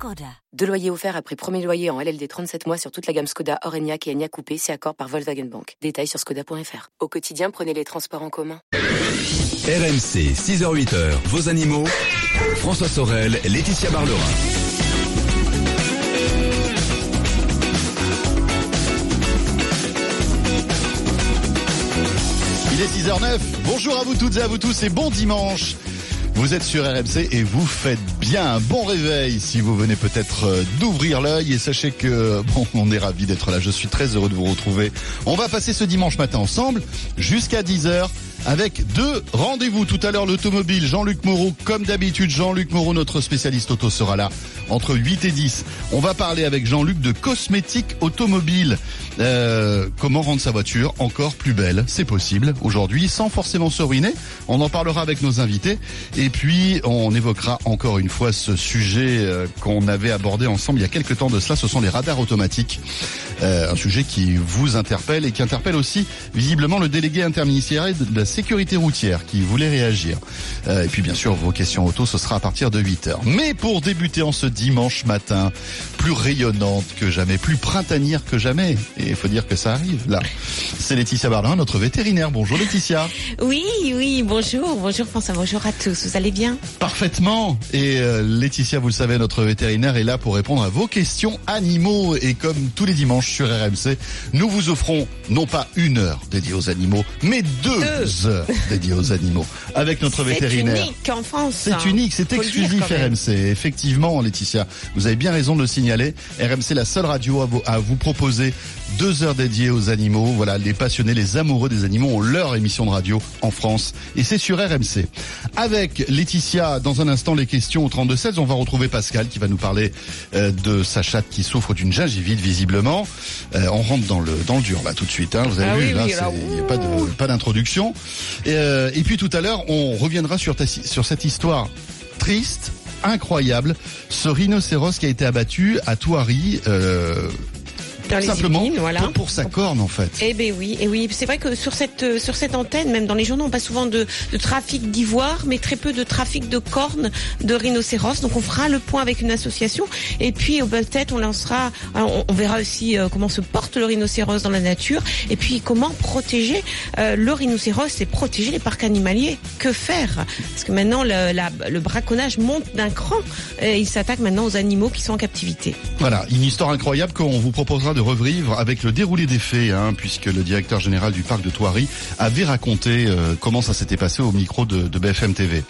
Skoda. Deux loyers offerts après premier loyer en LLD 37 mois sur toute la gamme Skoda, Orenia et Enya Coupé, c'est accord par Volkswagen Bank. Détails sur skoda.fr. Au quotidien, prenez les transports en commun. RMC, 6h-8h, vos animaux. François Sorel, Laetitia Barlerin. Il est 6h09. Bonjour à vous toutes et à vous tous et bon dimanche. Vous êtes sur RMC et vous faites bien un bon réveil si vous venez peut-être euh, d'ouvrir l'œil et sachez que bon, on est ravi d'être là. Je suis très heureux de vous retrouver. On va passer ce dimanche matin ensemble jusqu'à 10h avec deux rendez-vous. Tout à l'heure, l'automobile, Jean-Luc Moreau, comme d'habitude, Jean-Luc Moreau, notre spécialiste auto, sera là entre 8 et 10. On va parler avec Jean-Luc de cosmétiques automobiles. Euh, comment rendre sa voiture encore plus belle? C'est possible aujourd'hui, sans forcément se ruiner. On en parlera avec nos invités. Et puis, on évoquera encore une fois ce sujet euh, qu'on avait abordé ensemble il y a quelques temps de cela. Ce sont les radars automatiques. Euh, un sujet qui vous interpelle et qui interpelle aussi visiblement le délégué interministériel de la sécurité routière qui voulait réagir. Euh, et puis bien sûr, vos questions auto, ce sera à partir de 8 heures. Mais pour débuter en ce dimanche matin, plus rayonnante que jamais, plus printanière que jamais, et il faut dire que ça arrive là, c'est Laetitia Barlin, notre vétérinaire. Bonjour Laetitia. Oui, oui, bonjour, bonjour François, bonjour à tous, vous allez bien? Parfaitement. Et euh, Laetitia, vous le savez, notre vétérinaire est là pour répondre à vos questions animaux. Et comme tous les dimanches sur RMC, nous vous offrons non pas une heure dédiée aux animaux, mais deux, Deux. Heures dédiées aux animaux avec notre vétérinaire. C'est unique en France. C'est hein. unique, c'est exclusif. RMC. Effectivement, Laetitia, vous avez bien raison de le signaler. RMC, la seule radio à vous, à vous proposer deux heures dédiées aux animaux. Voilà, les passionnés, les amoureux des animaux ont leur émission de radio en France. Et c'est sur RMC. Avec Laetitia, dans un instant, les questions au 32-16. On va retrouver Pascal qui va nous parler euh, de sa chatte qui souffre d'une gingivite, visiblement. Euh, on rentre dans le, dans le dur, là, tout de suite. Hein. Vous avez Ah vu, oui, là, oui, il n'y a pas de, pas d'introduction. Et, euh, et puis tout à l'heure, on reviendra sur, ta, sur cette histoire triste, incroyable, ce rhinocéros qui a été abattu à Touari, euh, Dans les simplement Yvelines, voilà. pour, sa corne en fait. Eh ben oui, et oui, c'est vrai que sur cette euh, sur cette antenne, même dans les journaux, on passe souvent de, de trafic d'ivoire, mais très peu de trafic de cornes de rhinocéros. Donc on fera le point avec une association, et puis euh, peut-être on lancera, alors, on, on verra aussi euh, comment se porte le rhinocéros dans la nature, et puis comment protéger euh, le rhinocéros et protéger les parcs animaliers. Que faire? Parce que maintenant le, la- le braconnage monte d'un cran, et il s'attaque maintenant aux animaux qui sont en captivité. Voilà, une histoire incroyable qu'on vous proposera de revivre avec le déroulé des faits, hein, puisque le directeur général du parc de Thoiry avait raconté euh, comment ça s'était passé au micro de, de BFM TV.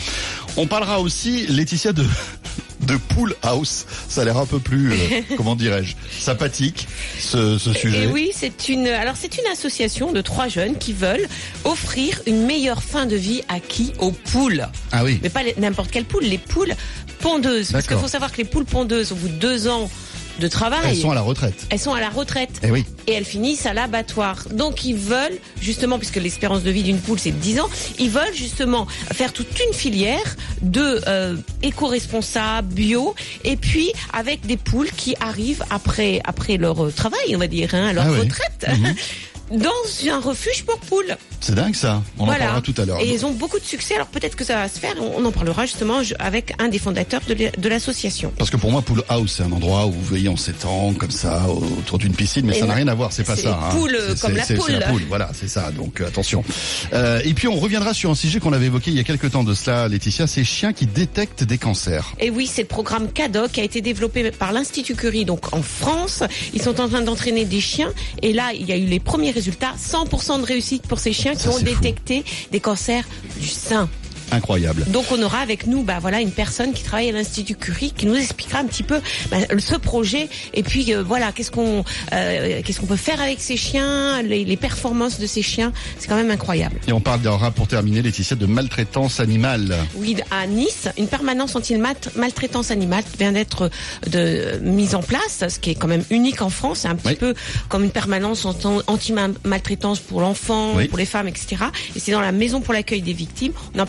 On parlera aussi, Laetitia, de de Pool House. Ça a l'air un peu plus, euh, comment dirais-je, sympathique, ce, ce sujet. Et oui, c'est une. Alors c'est une association de trois jeunes qui veulent offrir une meilleure fin de vie à qui Aux poules. Ah oui. Mais pas n'importe quelle poule, les poules pondeuses. Parce qu'il faut savoir que les poules pondeuses, au bout de deux ans de travail, Elles sont à la retraite. elles sont à la retraite. Eh oui. Et elles finissent à l'abattoir. Donc ils veulent, justement, puisque l'espérance de vie d'une poule c'est 10 ans, ils veulent justement faire toute une filière de euh, éco-responsable, bio, et puis avec des poules qui arrivent après après leur euh, travail, on va dire, hein, leur Ah oui. retraite, dans un refuge pour poules. C'est dingue ça. On en Voilà. parlera tout à l'heure. Et ils ont beaucoup de succès. Alors peut-être que ça va se faire. On en parlera justement avec un des fondateurs de l'association. Parce que pour moi, Pool House, c'est un endroit où vous veillez en s'étend comme ça autour d'une piscine, mais Et ça n'a rien à voir. C'est pas ça. hein. poule, C'est- comme la c'est la poule. poule. Voilà, c'est ça. Donc euh, attention. Euh, et puis on reviendra sur un sujet qu'on avait évoqué il y a quelques temps de cela, Laetitia, ces chiens qui détectent des cancers. Et oui, c'est le programme CADOC qui a été développé par l'Institut Curie, donc en France. Ils sont en train d'entraîner des chiens. Et là, il y a eu les premiers résultats. 100% de réussite pour ces chiens qui ont fou. détecté des cancers du sein. Incroyable. Donc on aura avec nous, bah voilà, une personne qui travaille à l'Institut Curie qui nous expliquera un petit peu bah, ce projet et puis euh, voilà, qu'est-ce qu'on euh, qu'est-ce qu'on peut faire avec ces chiens, les, les performances de ces chiens, c'est quand même incroyable. Et on parle d'un pour terminer, Laetitia, de maltraitance animale. Oui, à Nice, une permanence anti-maltraitance animale vient d'être de mise en place, ce qui est quand même unique en France. C'est un petit Oui. peu comme une permanence anti-maltraitance pour l'enfant, Oui. pour les femmes, etc. Et c'est dans la maison pour l'accueil des victimes. On en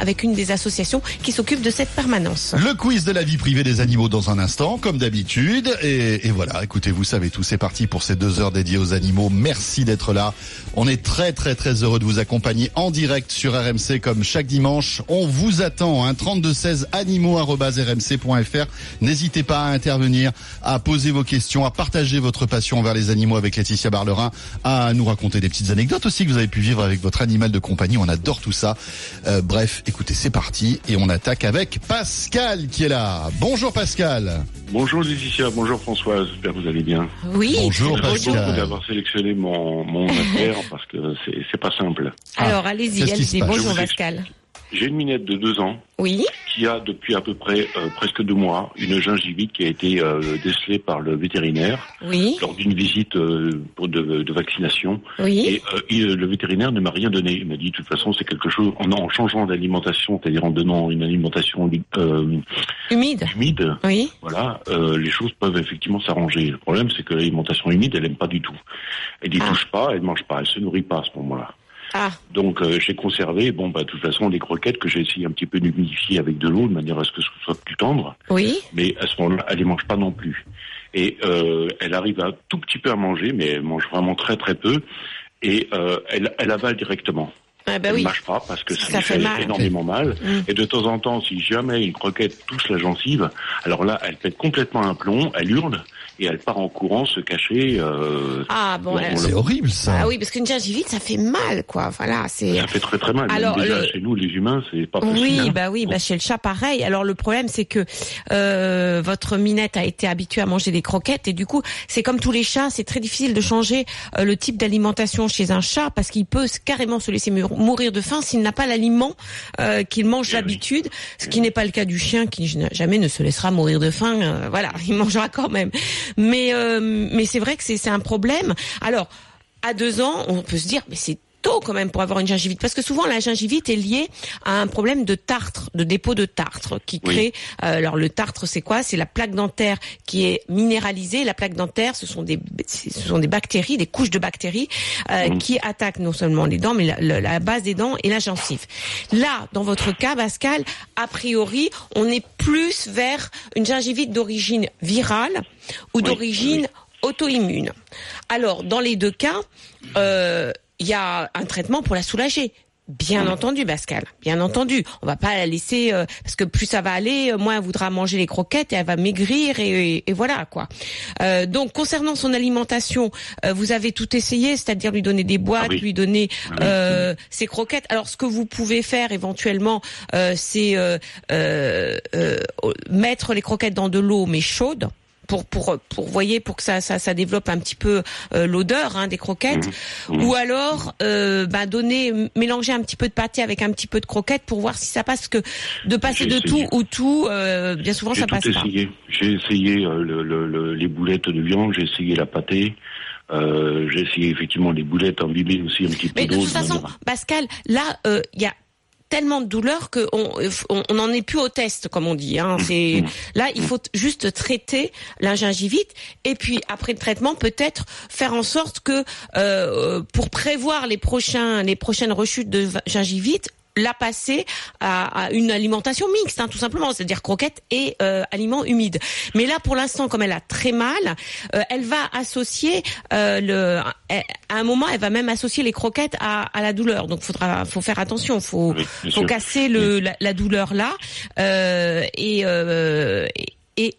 avec une des associations qui s'occupe de cette permanence. Le quiz de la vie privée des animaux dans un instant, comme d'habitude. Et, et voilà, écoutez, vous savez tout, c'est parti pour ces deux heures dédiées aux animaux. Merci d'être là. On est très très très heureux de vous accompagner en direct sur RMC comme chaque dimanche. On vous attend, hein, 3216 animaux.rmc.fr. N'hésitez pas à intervenir, à poser vos questions, à partager votre passion envers les animaux avec Laetitia Barlerin, à nous raconter des petites anecdotes aussi que vous avez pu vivre avec votre animal de compagnie. On adore tout ça. Euh, bref, écoutez, c'est parti et on attaque avec Pascal qui est là. Bonjour Pascal. Bonjour Laetitia, bonjour Françoise, j'espère que vous allez bien. Oui. Bonjour, Merci Pascal. beaucoup d'avoir sélectionné mon, mon affaire parce que c'est c'est pas simple. Alors allez-y, allez-y. Bonjour Pascal. J'ai une minette de deux ans Oui. Qui a depuis à peu près euh, presque deux mois une gingivite qui a été euh, décelée par le vétérinaire Oui. lors d'une visite euh, pour de, de vaccination. Oui. Et euh, il- le vétérinaire ne m'a rien donné. Il m'a dit de toute façon c'est quelque chose en, en changeant d'alimentation, c'est-à-dire en donnant une alimentation euh, Humide. humide. Oui. Voilà, euh, les choses peuvent effectivement s'arranger. Le problème, c'est que l'alimentation humide, elle aime pas du tout. Elle n'y Ah. touche pas, elle mange pas, elle se nourrit pas à ce moment-là. Ah. Donc euh, j'ai conservé, bon bah de toute façon les croquettes que j'ai essayé un petit peu d'humidifier avec de l'eau de manière à ce que ce soit plus tendre, Oui. mais à ce moment-là, elle les mange pas non plus. Et euh, elle arrive un tout petit peu à manger, mais elle mange vraiment très très peu, et euh, elle, elle avale directement. Ah bah elle oui. ne mâche pas parce que ça, Ça lui fait fait, mal. énormément mal. Mm. Et de temps en temps, si jamais une croquette touche la gencive, alors là, elle pète complètement un plomb, elle hurle et elle part en courant se cacher. Euh, Ah bon. On C'est horrible ça. Ah oui, parce qu'une gingivite, ça fait mal, quoi. Voilà, c'est. ça fait très très mal. Alors, déjà le- chez nous, les humains, c'est pas possible. Oui, hein. bah oui, bah chez le chat pareil. Alors le problème c'est que euh, votre minette a été habituée à manger des croquettes et du coup c'est comme tous les chats, c'est très difficile de changer euh, le type d'alimentation chez un chat parce qu'il peut carrément se laisser mou- mourir de faim s'il n'a pas l'aliment euh, qu'il mange Eh oui. d'habitude, ce qui n'est pas le cas du chien qui jamais ne se laissera mourir de faim. euh, voilà, il mangera quand même. Mais euh, mais c'est vrai que c'est c'est un problème. Alors à deux ans, on peut se dire, mais c'est tôt quand même pour avoir une gingivite, parce que souvent la gingivite est liée à un problème de tartre, de dépôt de tartre, qui Oui. crée. euh, alors le tartre, c'est quoi? C'est la plaque dentaire qui est minéralisée. La plaque dentaire, ce sont des, ce sont des bactéries, des couches de bactéries euh, Mhm. qui attaquent non seulement les dents, mais la, la- la base des dents et la gencive. Là, dans votre cas, Pascal, a priori, on est plus vers une gingivite d'origine virale ou Oui, d'origine auto-immune. Alors, dans les deux cas, euh, il y a un traitement pour la soulager. Bien entendu, Pascal. Bien entendu. On va pas la laisser euh, parce que plus ça va aller, euh, moins elle voudra manger les croquettes et elle va maigrir et, et- et voilà quoi. Euh, donc concernant son alimentation, euh, vous avez tout essayé, c'est-à-dire lui donner des boîtes, Ah oui. lui donner Ah oui. ses croquettes. Alors ce que vous pouvez faire éventuellement, euh, c'est euh, euh, euh, mettre les croquettes dans de l'eau mais chaude pour pour pour voyez pour que ça ça, ça développe un petit peu euh, l'odeur hein, des croquettes Mhm. ou alors euh, bah, donner mélanger un petit peu de pâté avec un petit peu de croquettes pour voir si ça passe que de passer de essayé. tout ou tout euh, bien souvent ça tout passe pas essayé. J'ai essayé euh, le, le- le- les boulettes de viande, j'ai essayé la pâtée, euh, j'ai essayé effectivement les boulettes imbibées aussi un petit peu mais de toute façon Pascal là euh, il y a tellement de douleur que on on n'en est plus au test comme on dit hein. C'est là il faut juste traiter la gingivite et puis après le traitement peut-être faire en sorte que euh, pour prévoir les prochains les prochaines rechutes de gingivite la passer à, à une alimentation mixte, hein, tout simplement, c'est-à-dire croquettes et euh, aliments humides. Mais là, pour l'instant, comme elle a très mal, euh, elle va associer euh, le. À un moment, elle va même associer les croquettes à, à la douleur. Donc, faudra, faut faire attention. Faut, Oui, faut sûr. casser le, la, la douleur là euh, et, euh,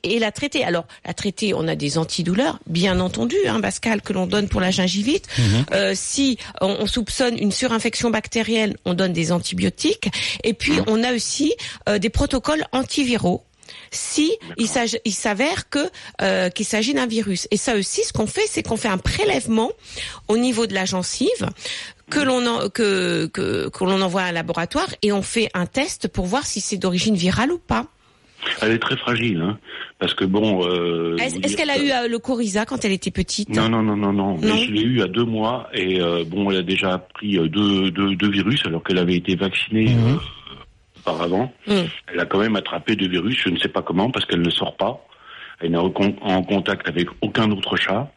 et la traiter. Alors, la traiter, on a des antidouleurs, bien entendu, hein, Pascal, que l'on donne pour la gingivite. Euh, si on, on soupçonne une surinfection bactérienne, on donne des antibiotiques. Et puis, on a aussi euh, des protocoles antiviraux si il s'avère que euh, qu'il s'agit d'un virus. Et ça aussi, ce qu'on fait, c'est qu'on fait un prélèvement au niveau de la gencive que l'on en- que que que l'on envoie à un laboratoire et on fait un test pour voir si c'est d'origine virale ou pas. Elle est très fragile, hein, parce que bon. Euh, Est-ce qu'elle a que- eu euh, le coryza quand elle était petite? Non, non, non, non, non. Mais je l'ai eu à deux mois et euh, bon, elle a déjà pris euh, deux, deux, deux virus alors qu'elle avait été vaccinée euh, auparavant. Mhm. Elle a quand même attrapé deux virus, je ne sais pas comment, parce qu'elle ne sort pas. Elle n'est en contact avec aucun autre chat.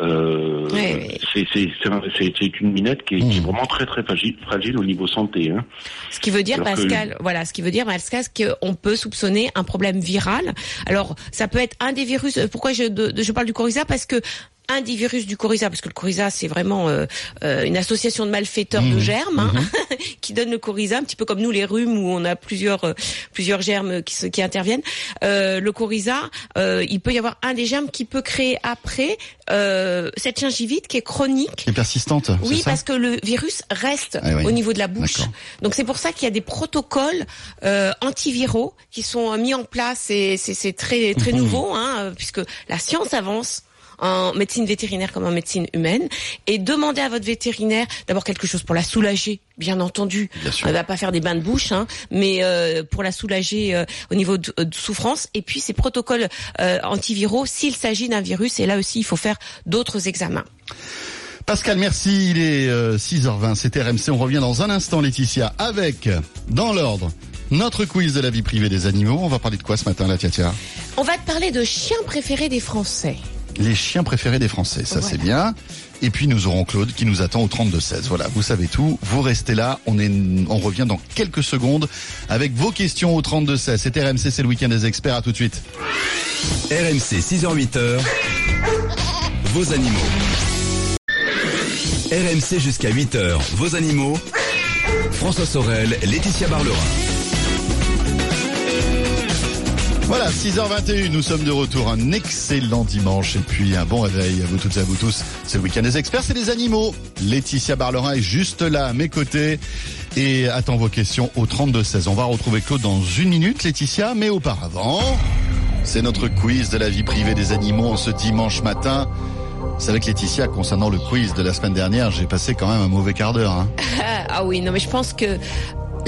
Euh, Ouais, ouais. c'est c'est- c'est un- c'est- c'est une minette qui est, qui est Mhm. vraiment très très fragile, fragile au niveau santé. Hein. Ce qui veut dire, Alors que- Pascal, voilà, ce qui veut dire, Pascal, qu'on peut soupçonner un problème viral. Alors, ça peut être un des virus. euh, Pourquoi je, de- je parle du coryza Parce que un des virus du coryza, parce que le coryza, c'est vraiment euh, euh, une association de malfaiteurs de germes hein, qui donne le coryza, un petit peu comme nous les rhumes où on a plusieurs euh, plusieurs germes qui, se- qui interviennent. Euh, le coryza, euh, il peut y avoir un des germes qui peut créer après euh, cette gingivite qui est chronique. Est persistante, Oui, ça parce que le virus reste Ah oui. au niveau de la bouche. Donc c'est pour ça qu'il y a des protocoles euh, antiviraux qui sont mis en place et c'est c'est très très Mhm. nouveau hein, puisque la science avance en médecine vétérinaire comme en médecine humaine et demandez à votre vétérinaire d'abord quelque chose pour la soulager bien entendu Bien sûr. elle va pas faire des bains de bouche hein, mais euh, pour la soulager euh, au niveau de, de souffrance et puis ces protocoles euh, antiviraux s'il s'agit d'un virus et là aussi il faut faire d'autres examens Pascal, merci. Il est euh, 6h20, c'est RMC. On revient dans un instant, Laetitia, avec, dans l'ordre, notre quiz de la vie privée des animaux. On va parler de quoi ce matin, la tia tia on va te parler de chiens préférés des Français Les chiens préférés des Français, ça c'est bien. Et puis nous aurons Claude qui nous attend au 32-16. Voilà, vous savez tout. Vous restez là. On, est, on revient dans quelques secondes avec vos questions au 32-16. C'est RMC, c'est le week-end des experts. À tout de suite. RMC 6h-8h, vos animaux. RMC jusqu'à 8h, vos animaux. François Sorel, Laetitia Barlerin. Voilà, 6h21, nous sommes de retour. Un excellent dimanche et puis un bon réveil à vous toutes et à vous tous. C'est le week-end des experts, c'est les animaux. Laetitia Barlerin est juste là à mes côtés et attend vos questions au 32-16. On va retrouver Claude dans une minute, Laetitia, mais auparavant, c'est notre quiz de la vie privée des animaux ce dimanche matin. C'est avec Laetitia, concernant le quiz de la semaine dernière, j'ai passé quand même un mauvais quart d'heure. Hein. Ah oui, non, mais je pense que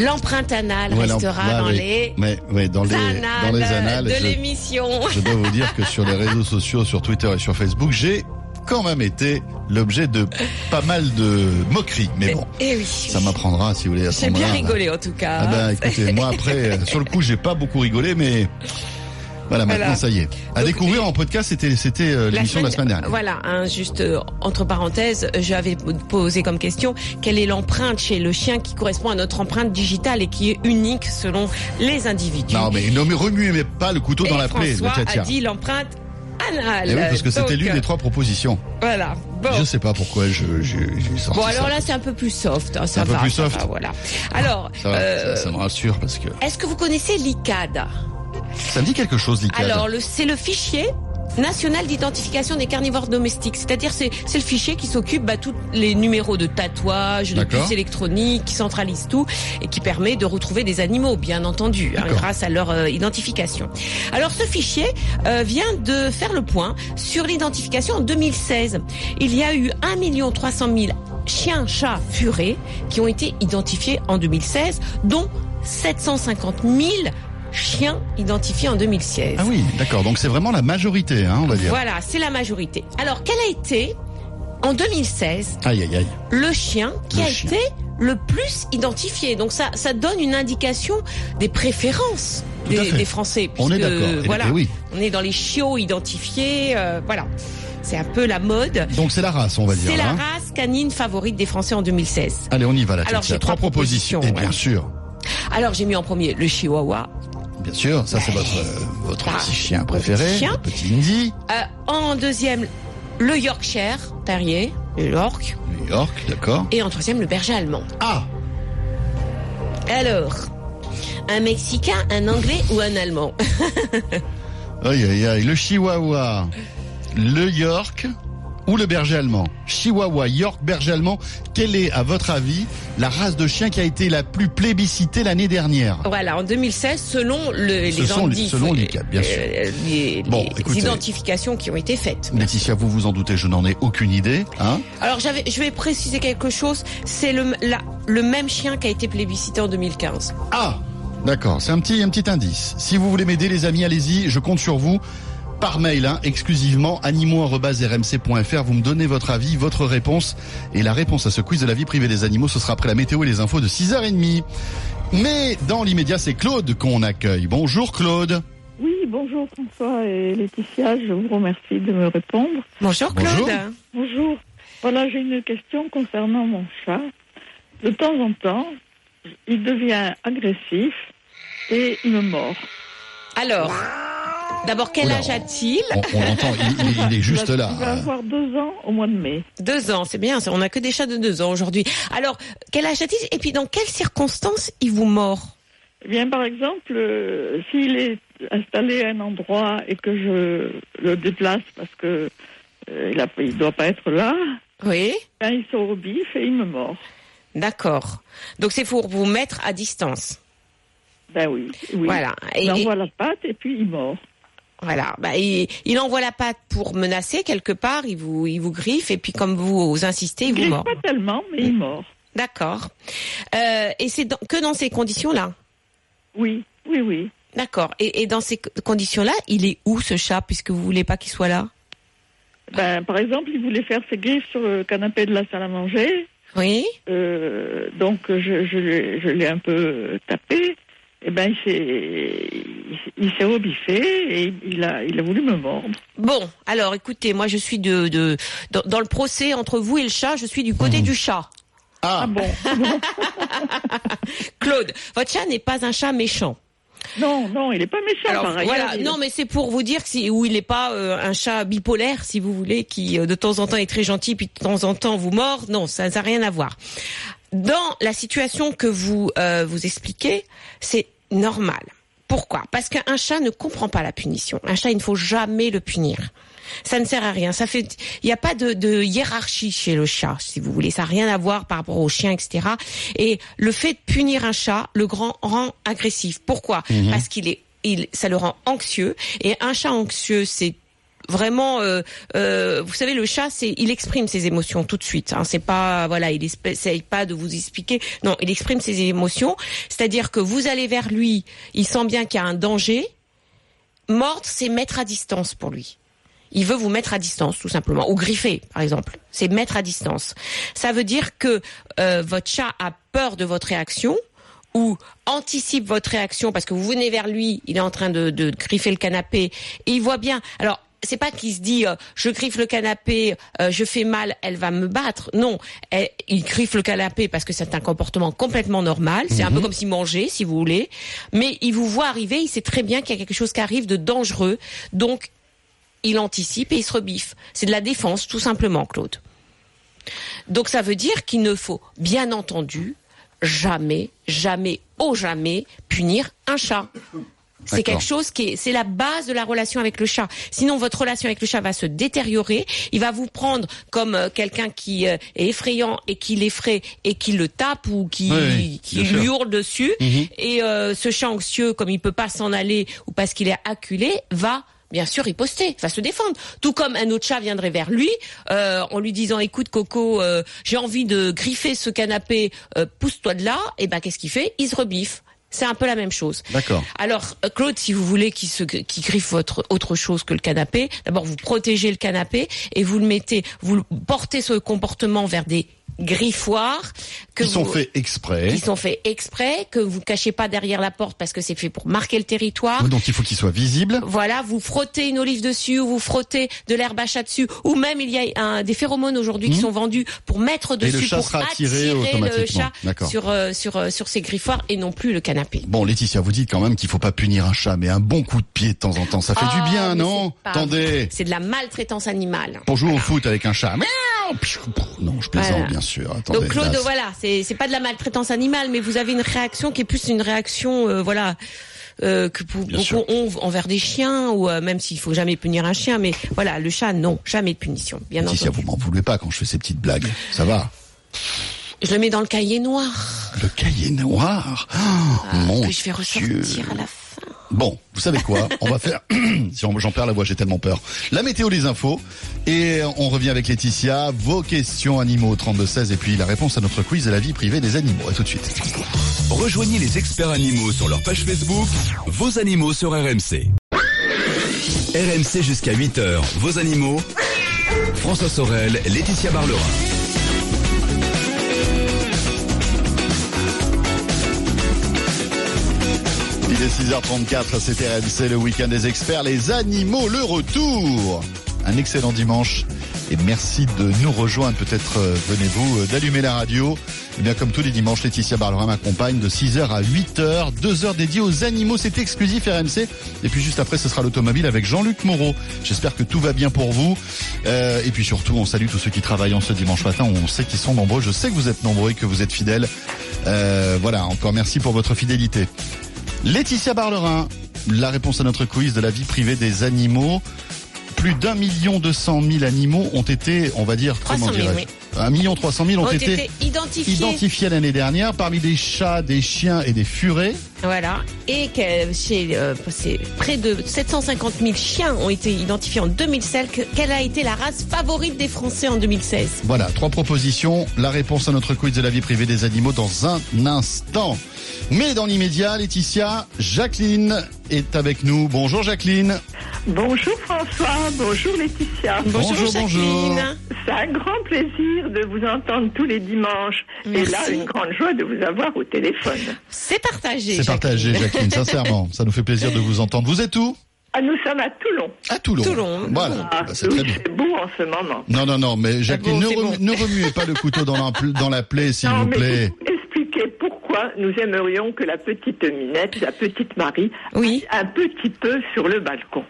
l'empreinte anale Ouais, restera dans oui. les Mais, dans les, annales, dans les annales. de l'émission. Je dois vous dire que sur les réseaux sociaux, sur Twitter et sur Facebook, j'ai quand même été l'objet de pas mal de moqueries. Mais bon, Eh oui. ça m'apprendra si vous voulez à ce J'ai bien rigolé en tout cas. Ah ben écoutez, moi après, euh, sur le coup, j'ai pas beaucoup rigolé, mais voilà, maintenant Voilà. ça y est. À Donc, découvrir en podcast, c'était c'était euh, l'émission de la semaine dernière. Voilà, hein, juste euh, entre parenthèses, j'avais posé comme question quelle est l'empreinte chez le chien qui correspond à notre empreinte digitale et qui est unique selon les individus. Non mais ne remuez pas le couteau dans et la plaie, François le tcha-tcha. a dit l'empreinte anale. Eh oui, parce que c'était l'une des trois propositions. Voilà. Bon. Je sais pas pourquoi je je- j'ai sorti Bon alors ça. là c'est un peu plus soft, hein, ça Un peu plus soft. va, voilà. Alors, ça, va, euh, ça, ça me rassure parce que est-ce que vous connaissez l'ICAD? Ça me dit quelque chose, l'ICAD. Alors, c'est le fichier national d'identification des carnivores domestiques. C'est-à-dire, c'est c'est le fichier qui s'occupe bah, tous les numéros de tatouage, de puces électroniques, qui centralise tout et qui permet de retrouver des animaux, bien entendu, hein, grâce à leur euh, identification. Alors, ce fichier euh, vient de faire le point sur l'identification en 2016. Il y a eu 1 300 000 chiens, chats, furets qui ont été identifiés en 2016, dont 750 000 chiens identifiés en 2016. Ah oui, d'accord. Donc c'est vraiment la majorité, hein, on va dire. Voilà, c'est la majorité. Alors, quel a été, en 2016, Aïe aïe aïe. le chien qui Le a chien. été le plus identifié? Donc ça, ça donne une indication des préférences des, Français. On est d'accord. Eh Voilà, bien, oui. on est dans les chiots identifiés. euh, voilà, c'est un peu la mode. Donc c'est la race, on va dire. C'est la hein. race canine favorite des Français en 2016. Allez, on y va là. Alors, j'ai trois propositions, Et voilà. bien sûr, Alors j'ai mis en premier le chihuahua. Bien sûr, ça c'est votre euh, votre Bah, petit chien mon préféré, petit chien. le petit Indy, Euh, en deuxième, le Yorkshire terrier, le York. New York, d'accord. Et en troisième, le berger allemand. Ah, Alors, un Mexicain, un Anglais ou un Allemand? Aïe aïe aïe, le Chihuahua, le York ou le berger allemand Chihuahua, York, berger allemand. Quelle est, à votre avis, la race de chien qui a été la plus plébiscitée l'année dernière Voilà, en 2016, selon le, les sont les- indices, selon euh, l'ICAP, bien sûr. euh, les, Bon, les écoutez. identifications qui ont été faites. Laetitia, vous vous en doutez, je n'en ai aucune idée. Hein Alors je vais préciser quelque chose. C'est le, la- le même chien qui a été plébiscité en 2015. ah, d'accord, c'est un petit, un petit indice. Si vous voulez m'aider, les amis, allez-y, je compte sur vous. Par mail, hein, exclusivement, animaux.rmc.fr. Vous me donnez votre avis, votre réponse. Et la réponse à ce quiz de la vie privée des animaux, ce sera après la météo et les infos de 6h30. Mais dans l'immédiat, c'est Claude qu'on accueille. Bonjour Claude. Oui, bonjour François et Laetitia, je vous remercie de me répondre. Bonjour Claude. Bonjour. Bonjour. Voilà, j'ai une question concernant mon chat. De temps en temps, il devient agressif et il me mord. Alors, d'abord quel Oula. âge a-t-il On, on l'entend, il, il- il est juste il va, là. Il va avoir deux ans au mois de mai. Deux ans, c'est bien. ça, On n'a que des chats de deux ans aujourd'hui. Alors, quel âge a-t-il Et puis dans quelles circonstances il vous mord? Eh bien, par exemple, euh, s'il est installé à un endroit et que je le déplace parce que euh, il ne doit pas être là, Oui. ben, il sort au bif et il me mord. D'accord. Donc c'est pour vous mettre à distance? Ben oui, oui. Voilà. Et- Il envoie la patte et puis il mord. Voilà, bah, il, il envoie la patte pour menacer quelque part, il vous, il vous griffe et puis comme vous insistez, il Il vous griffe mord. pas tellement, mais il mord. D'accord. Euh, et c'est que dans ces conditions-là? Oui, oui, oui. D'accord. Et, et dans ces co- conditions-là, il est où ce chat puisque vous voulez pas qu'il soit là? Ben, par exemple, il voulait faire ses griffes sur le canapé de la salle à manger. Oui. Euh, donc, je, je l'ai un peu tapé. Et ben, il s'est, rebiffé et il a, il a voulu me mordre. Bon, alors écoutez, moi je suis de, de dans, dans le procès entre vous et le chat, je suis du côté du chat. Ah, Ah bon Claude, votre chat n'est pas un chat méchant. Non, non, il est pas méchant. Alors par ailleurs. voilà, Il- non mais c'est pour vous dire que si, où il n'est pas euh, un chat bipolaire, si vous voulez, qui euh, de temps en temps est très gentil, puis de temps en temps vous mord. Non, ça n'a rien à voir. Dans la situation que vous euh, vous expliquez, c'est normal. Pourquoi? Parce qu'un chat ne comprend pas la punition. Un chat, il ne faut jamais le punir. Ça ne sert à rien. Ça fait, il n'y a pas de, de hiérarchie chez le chat, si vous voulez. Ça n'a rien à voir par rapport au chien, etc. Et le fait de punir un chat, le grand rend agressif. Pourquoi? Parce qu'il est, il, ça le rend anxieux. Et un chat anxieux, c'est vraiment, euh, euh, vous savez, le chat, c'est, il exprime ses émotions tout de suite. Hein, c'est pas, voilà, il essaye pas de vous expliquer. Non, il exprime ses émotions. C'est-à-dire que vous allez vers lui, il sent bien qu'il y a un danger. Mordre, c'est mettre à distance pour lui. Il veut vous mettre à distance, tout simplement, ou griffer, par exemple. C'est mettre à distance. Ça veut dire que euh, votre chat a peur de votre réaction ou anticipe votre réaction parce que vous venez vers lui, il est en train de, de griffer le canapé et il voit bien. Alors c'est pas qu'il se dit euh, je griffe le canapé, euh, je fais mal, elle va me battre. Non, Elle- il griffe le canapé parce que c'est un comportement complètement normal. C'est un peu comme s'il mangeait, si vous voulez. Mais il vous voit arriver, il sait très bien qu'il y a quelque chose qui arrive de dangereux. Donc il anticipe et il se rebiffe. C'est de la défense, tout simplement, Claude. Donc ça veut dire qu'il ne faut, bien entendu, jamais, jamais, au jamais punir un chat. C'est quelque chose qui est, c'est la base de la relation avec le chat. Sinon, votre relation avec le chat va se détériorer. Il va vous prendre comme euh, quelqu'un qui euh, est effrayant et qui l'effraie et qui le tape ou qui, Oui, qui lui sûr. hurle dessus. Mhm. Et euh, ce chat anxieux, comme il peut pas s'en aller ou parce qu'il est acculé, va bien sûr riposter, va se défendre. Tout comme un autre chat viendrait vers lui euh, en lui disant "Écoute Coco, euh, j'ai envie de griffer ce canapé, euh, pousse-toi de là." Et ben qu'est-ce qu'il fait? Il se rebiffe. C'est un peu la même chose. D'accord. Alors, euh, Claude, si vous voulez qu'il se, griffe votre autre chose que le canapé, d'abord vous protégez le canapé et vous le mettez, vous le portez ce comportement vers des griffoirs que Qui sont faits exprès. qui sont faits exprès, que vous cachez pas derrière la porte parce que c'est fait pour marquer le territoire. Donc il faut qu'ils soient visibles. Voilà, vous frottez une olive dessus, ou vous frottez de l'herbe à chat dessus, ou même il y a un, des phéromones aujourd'hui qui Mhm. sont vendus pour mettre Et dessus le chat pour sera attirer le chat sur euh, sur euh, sur ses griffoirs et non plus le canapé. Bon, Laetitia, vous dites quand même qu'il faut pas punir un chat, mais un bon coup de pied de temps en temps, ça fait Ah, du bien, mais non Attendez. C'est de la maltraitance animale. pour jouer au foot avec un chat. Non, je plaisante, Voilà. bien sûr. Attendez, Donc Claude, là, voilà, c'est pas de la maltraitance animale, mais vous avez une réaction qui est plus une réaction, euh, voilà, euh, que pour- beaucoup ont envers des chiens ou euh, même s'il faut jamais punir un chien, mais voilà, le chat non, jamais de punition, bien entendu. vous m'en voulez pas quand je fais ces petites blagues. Ça va Je le mets dans le cahier noir Le cahier noir. Oh, mon Ah, que je vais ressortir Dieu. à la fin. Bon, vous savez quoi? On va faire. si j'en perds la voix, j'ai tellement peur. La météo, les infos, et on revient avec Laetitia. Vos questions animaux au 32 16 et puis la réponse à notre quiz de la vie privée des animaux. À tout de suite. Rejoignez les experts animaux sur leur page Facebook, vos animaux sur RMC. RMC jusqu'à 8h, vos animaux. François Sorel, Laetitia Barlerin. Il est 6h34, c'est RMC, le week-end des experts, les animaux, le retour. Un excellent dimanche et merci de nous rejoindre. Peut-être euh, venez-vous euh, d'allumer la radio. Et bien comme tous les dimanches, Laetitia Barlerin m'accompagne de 6h à 8h, 2 heures dédiées aux animaux. C'est exclusif RMC. Et puis juste après, ce sera l'automobile avec Jean-Luc Moreau. J'espère que tout va bien pour vous. Euh, et puis surtout, on salue tous ceux qui travaillent en ce dimanche matin. On sait qu'ils sont nombreux. Je sais que vous êtes nombreux et que vous êtes fidèles. Euh, voilà, encore merci pour votre fidélité. Laetitia Barlerin, la réponse à notre quiz de la vie privée des animaux. Plus d'un million deux cent mille animaux ont été, on va dire, comment 1 million 300 000 ont, ont été, identifiés, l'année dernière parmi des chats, des chiens et des furets. Voilà. Et que chez, euh, près de 750 000 chiens ont été identifiés en 2016. Quelle a été la race favorite des Français en 2016 Voilà, trois propositions. La réponse à notre quiz de la vie privée des animaux dans un instant. Mais dans l'immédiat, Laetitia, Jacqueline est avec nous. Bonjour Jacqueline. Bonjour François, bonjour Laetitia. Bonjour, bonjour. Jacqueline. C'est un grand plaisir de vous entendre tous les dimanches. Et là, Merci. une grande joie de vous avoir au téléphone. C'est partagé. C'est partagé, Jacqueline, sincèrement. Ça nous fait plaisir de vous entendre. Vous êtes où? Ah, nous sommes à Toulon. À Toulon. Toulon. Voilà, Ah, Bah, c'est très oui, bien. c'est beau en ce moment. Non, non, non, mais Jacqueline, ne, bon. remuez pas le couteau dans la, pl- dans la plaie, s'il vous plaît. vous pourquoi nous aimerions que la petite Minette, la petite Marie, Oui. un petit peu sur le balcon.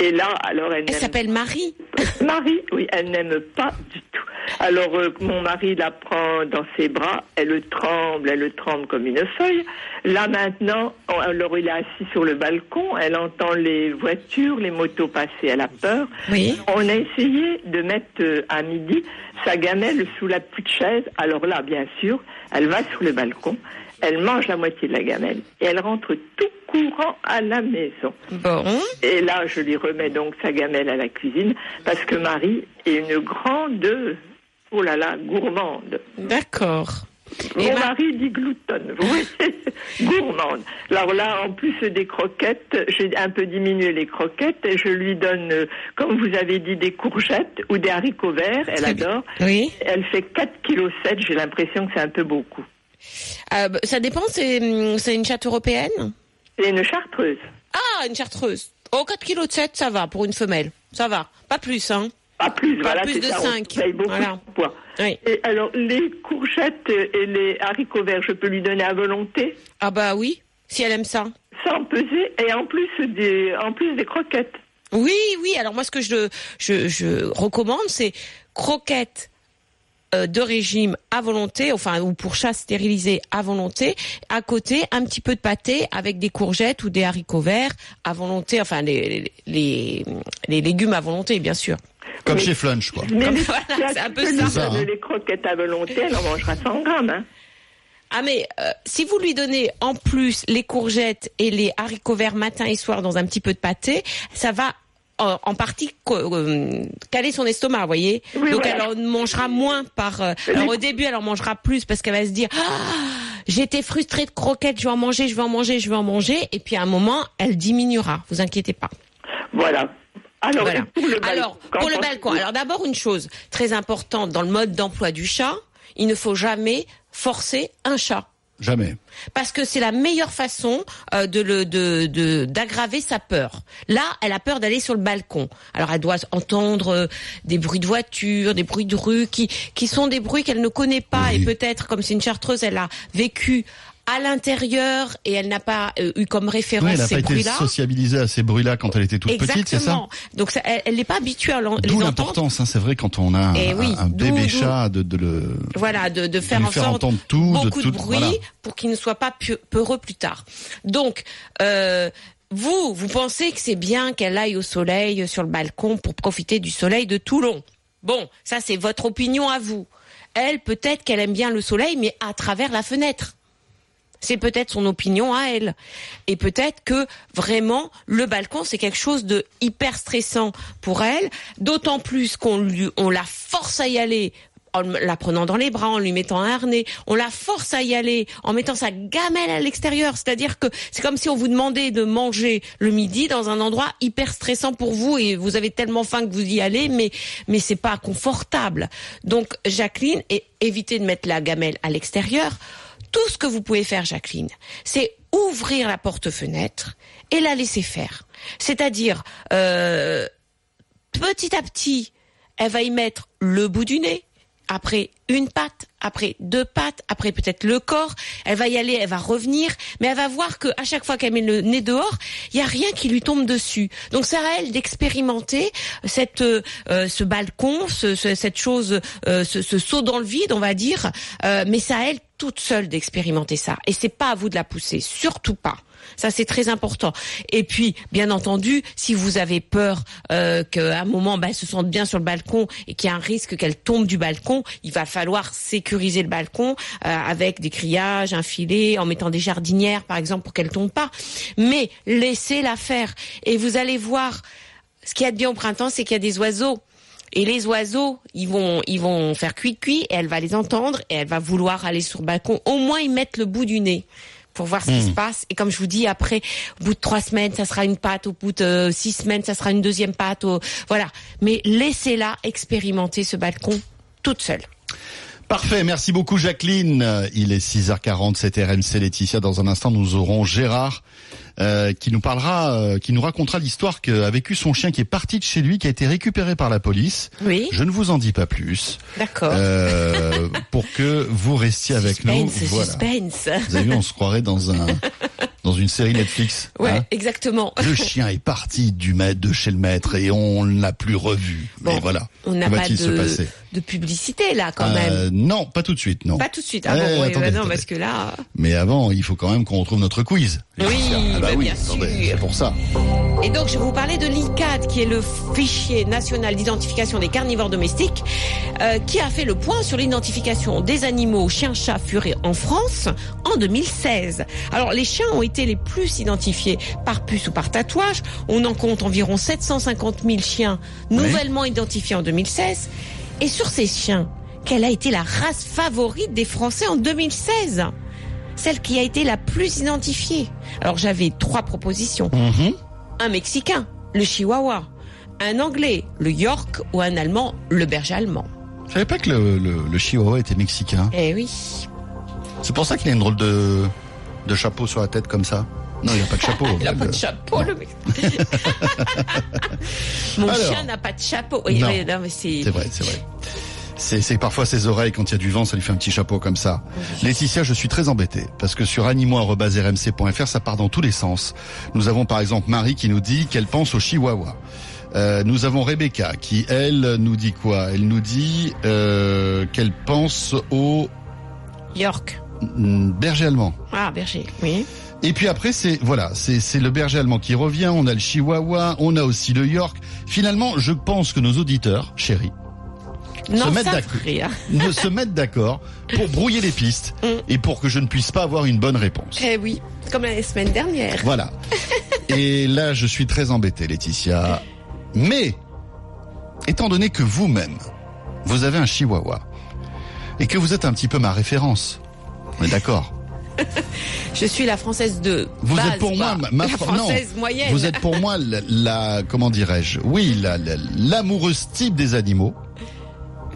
Et là, alors elle s'appelle Marie. Marie, oui, elle n'aime pas du tout. Alors euh, mon mari la prend dans ses bras, elle le tremble, elle le tremble comme une feuille. Là maintenant, on- alors il est assis sur le balcon, elle entend les voitures, les motos passer, elle a peur. Oui. On a essayé de mettre euh, à midi sa gamelle sous la petite chaise. Alors là, bien sûr, elle va sur le balcon, elle mange la moitié de la gamelle et elle rentre tout courant à la maison. Bon. Et là, je lui remets donc sa gamelle à la cuisine parce que Marie est une grande, oh là là, gourmande. D'accord. Mon Et mari dit gloutonne, vous voyez, gourmande. Alors là, en plus des croquettes, j'ai un peu diminué les croquettes et je lui donne, euh, comme vous avez dit, des courgettes ou des haricots verts. Elle adore. Oui. Elle fait 4,7 kg. J'ai l'impression que c'est un peu beaucoup. Euh, bah, ça dépend, c'est hum, c'est une chatte européenne C'est une chartreuse. Ah, une chartreuse. Oh, 4 kg de 7, ça va pour une femelle. Ça va. Pas plus, hein. Pas plus, Pas voilà, plus de ça. on cinq. paye beaucoup Voilà. de poids. Oui. Et alors, les courgettes et les haricots verts, je peux lui donner à volonté, Ah bah oui, si elle aime ça. sans peser, et en plus des, en plus des croquettes. Oui, oui. Alors moi, ce que je, je, je recommande, c'est croquettes de régime à volonté, enfin ou pour chat stérilisé à volonté. À côté, un petit peu de pâté avec des courgettes ou des haricots verts à volonté. Enfin les les, les légumes à volonté, bien sûr. Comme Mais- chez Flunch, quoi. Mais Comme- les, voilà, c'est un peu ça. lui Ça, donner hein. les croquettes à volonté, elle en mangera 100 grammes. Hein. Ah mais euh, si vous lui donnez en plus les courgettes et les haricots verts matin et soir dans un petit peu de pâté, ça va en, partie euh, caler son estomac, vous voyez. Oui, Donc elle en mangera moins par. euh, alors au début, elle en mangera plus parce qu'elle va se dire. Ah, J'étais frustrée de croquettes, je vais en manger, je vais en manger, je vais en manger, et puis à un moment, elle diminuera. Vous inquiétez pas. Voilà. Alors, Voilà. pour le Alors, pour le balcon, alors d'abord une chose très importante dans le mode d'emploi du chat, il ne faut jamais forcer un chat. Jamais. Parce que c'est la meilleure façon euh, de le de de- d'aggraver sa peur. Là, elle a peur d'aller sur le balcon. Alors elle doit entendre euh, des bruits de voiture, des bruits de rue qui qui sont des bruits qu'elle ne connaît pas Oui. et peut-être comme c'est une chartreuse, elle a vécu à l'intérieur et elle n'a pas euh, eu comme référence elle n'a ces pas été bruits-là. sociabilisée à ces bruits-là quand elle était toute petite, c'est ça. Donc ça, elle n'est pas habituée à les D'où entendre. l'importance, hein, c'est vrai, quand on a un, Eh oui, un d'où- bébé d'où- chat, de, de le... Voilà, de, de faire lui en faire sorte entendre tout, de beaucoup de, tout- bruit voilà. pour qu'il ne soit pas peureux plus tard. Donc, euh, vous, vous pensez que c'est bien qu'elle aille au soleil euh, sur le balcon pour profiter du soleil de Toulon. Bon, ça c'est votre opinion à vous. Elle, peut-être qu'elle aime bien le soleil, mais à travers la fenêtre. C'est peut-être son opinion à elle. Et peut-être que vraiment, le balcon, c'est quelque chose de hyper stressant pour elle, d'autant plus qu'on on la force à y aller en la prenant dans les bras, en lui mettant un harnais, on la force à y aller en mettant sa gamelle à l'extérieur. C'est-à-dire que c'est comme si on vous demandait de manger le midi dans un endroit hyper stressant pour vous et vous avez tellement faim que vous y allez, mais mais c'est pas confortable. Donc Jacqueline, évitez de mettre la gamelle à l'extérieur. Tout ce que vous pouvez faire, Jacqueline, c'est ouvrir la porte-fenêtre et la laisser faire. C'est-à-dire, euh, petit à petit, elle va y mettre le bout du nez, après une patte, après deux pattes, après peut-être le corps. Elle va y aller, elle va revenir, mais elle va voir que à chaque fois qu'elle met le nez dehors, il y a rien qui lui tombe dessus. Donc c'est à elle d'expérimenter cette euh, ce balcon, ce- ce- cette chose, euh, ce, ce saut dans le vide, on va dire. Euh, mais c'est à elle toute seule d'expérimenter ça. Et c'est pas à vous de la pousser, surtout pas. Ça c'est très important. Et puis, bien entendu, si vous avez peur euh, qu'à un moment, bah, elle se sente bien sur le balcon et qu'il y a un risque qu'elle tombe du balcon, il va falloir sécuriser le balcon euh, avec des grillages, un filet, en mettant des jardinières, par exemple, pour qu'elle tombe pas. Mais laissez-la faire. Et vous allez voir, ce qu'il y a de bien au printemps, c'est qu'il y a des oiseaux. Et les oiseaux, ils vont, ils vont faire cuit-cuit et elle va les entendre et elle va vouloir aller sur le balcon. Au moins, ils mettent le bout du nez pour voir ce qui se passe. Et comme je vous dis, après, au bout de trois semaines, ça sera une pâte. Au bout de euh, six semaines, ça sera une deuxième pâte. au- Voilà. Mais laissez-la expérimenter ce balcon toute seule. Parfait, merci beaucoup Jacqueline. Il est 6h40, c'est RMC Laetitia. Dans un instant, nous aurons Gérard euh, qui nous parlera, euh, qui nous racontera l'histoire qu'a vécu son chien qui est parti de chez lui, qui a été récupéré par la police. Oui. Je ne vous en dis pas plus. D'accord. euh, pour que vous restiez avec nous. suspense, Voilà. suspense. Vous avez vu, on se croirait dans un dans une série Netflix. Ouais, hein. exactement. Le chien est parti du maître de chez le maître et on ne l'a plus revu. Mais voilà. On n'a pas se de, passer? de publicité là, quand Euh, même. Non, pas tout de suite, non. Pas tout de suite. Ah Eh, bon, ouais, attendez, bah non, attendez. parce que là. Mais avant, il faut quand même qu'on retrouve notre quiz. Oui. Ah bah, oui, bien attendez, sûr. c'est pour ça. Et donc, je vais vous parler de l'ICAD, qui est le fichier national d'identification des carnivores domestiques, euh, qui a fait le point sur l'identification des animaux chiens, chats, furets en France en 2016. Alors, les chiens ont été les plus identifiés par puce ou par tatouage. On en compte environ 750 000 chiens nouvellement identifiés en 2016. Et sur ces chiens, quelle a été la race favorite des Français en 2016 Celle qui a été la plus identifiée. Alors, j'avais trois propositions Mhm. Un Mexicain, le Chihuahua, un Anglais, le York ou un Allemand, le berger allemand. Je savais pas que le, le, le chihuahua était mexicain. Eh oui. C'est pour ça qu'il a une drôle de, de chapeau sur la tête comme ça. Non, il n'a pas de chapeau. Il n'a pas de chapeau, le mec. Mon Alors. chien n'a pas de chapeau. Non. C'est vrai, c'est vrai. C'est, c'est parfois ses oreilles, quand il y a du vent, ça lui fait un petit chapeau comme ça. Laetitia, je suis très embêté, parce que sur animaux.rmc.fr, ça part dans tous les sens. Nous avons par exemple Marie qui nous dit qu'elle pense au chihuahua. Euh, nous avons Rebecca qui, elle, nous dit quoi? Elle nous dit euh, qu'elle pense au York. berger allemand. Ah, berger, oui. Et puis après, c'est voilà, c'est c'est le berger allemand qui revient. On a le chihuahua, on a aussi le York. Finalement, je pense que nos auditeurs, chéris, Non, mettre ça d'accord. ne se mettent d'accord pour brouiller les pistes Mm. et pour que je ne puisse pas avoir une bonne réponse. Eh oui, comme la semaine dernière. Voilà. Et là, je suis très embêté, Laetitia. Mais, étant donné que vous-même, vous avez un chihuahua et que vous êtes un petit peu ma référence, on est d'accord? Je suis la française de Vous base, êtes pour moi ma, ma la fr- non. française moyenne. Vous êtes pour moi la, la- comment dirais-je? Oui, la- la- l'amoureuse type des animaux.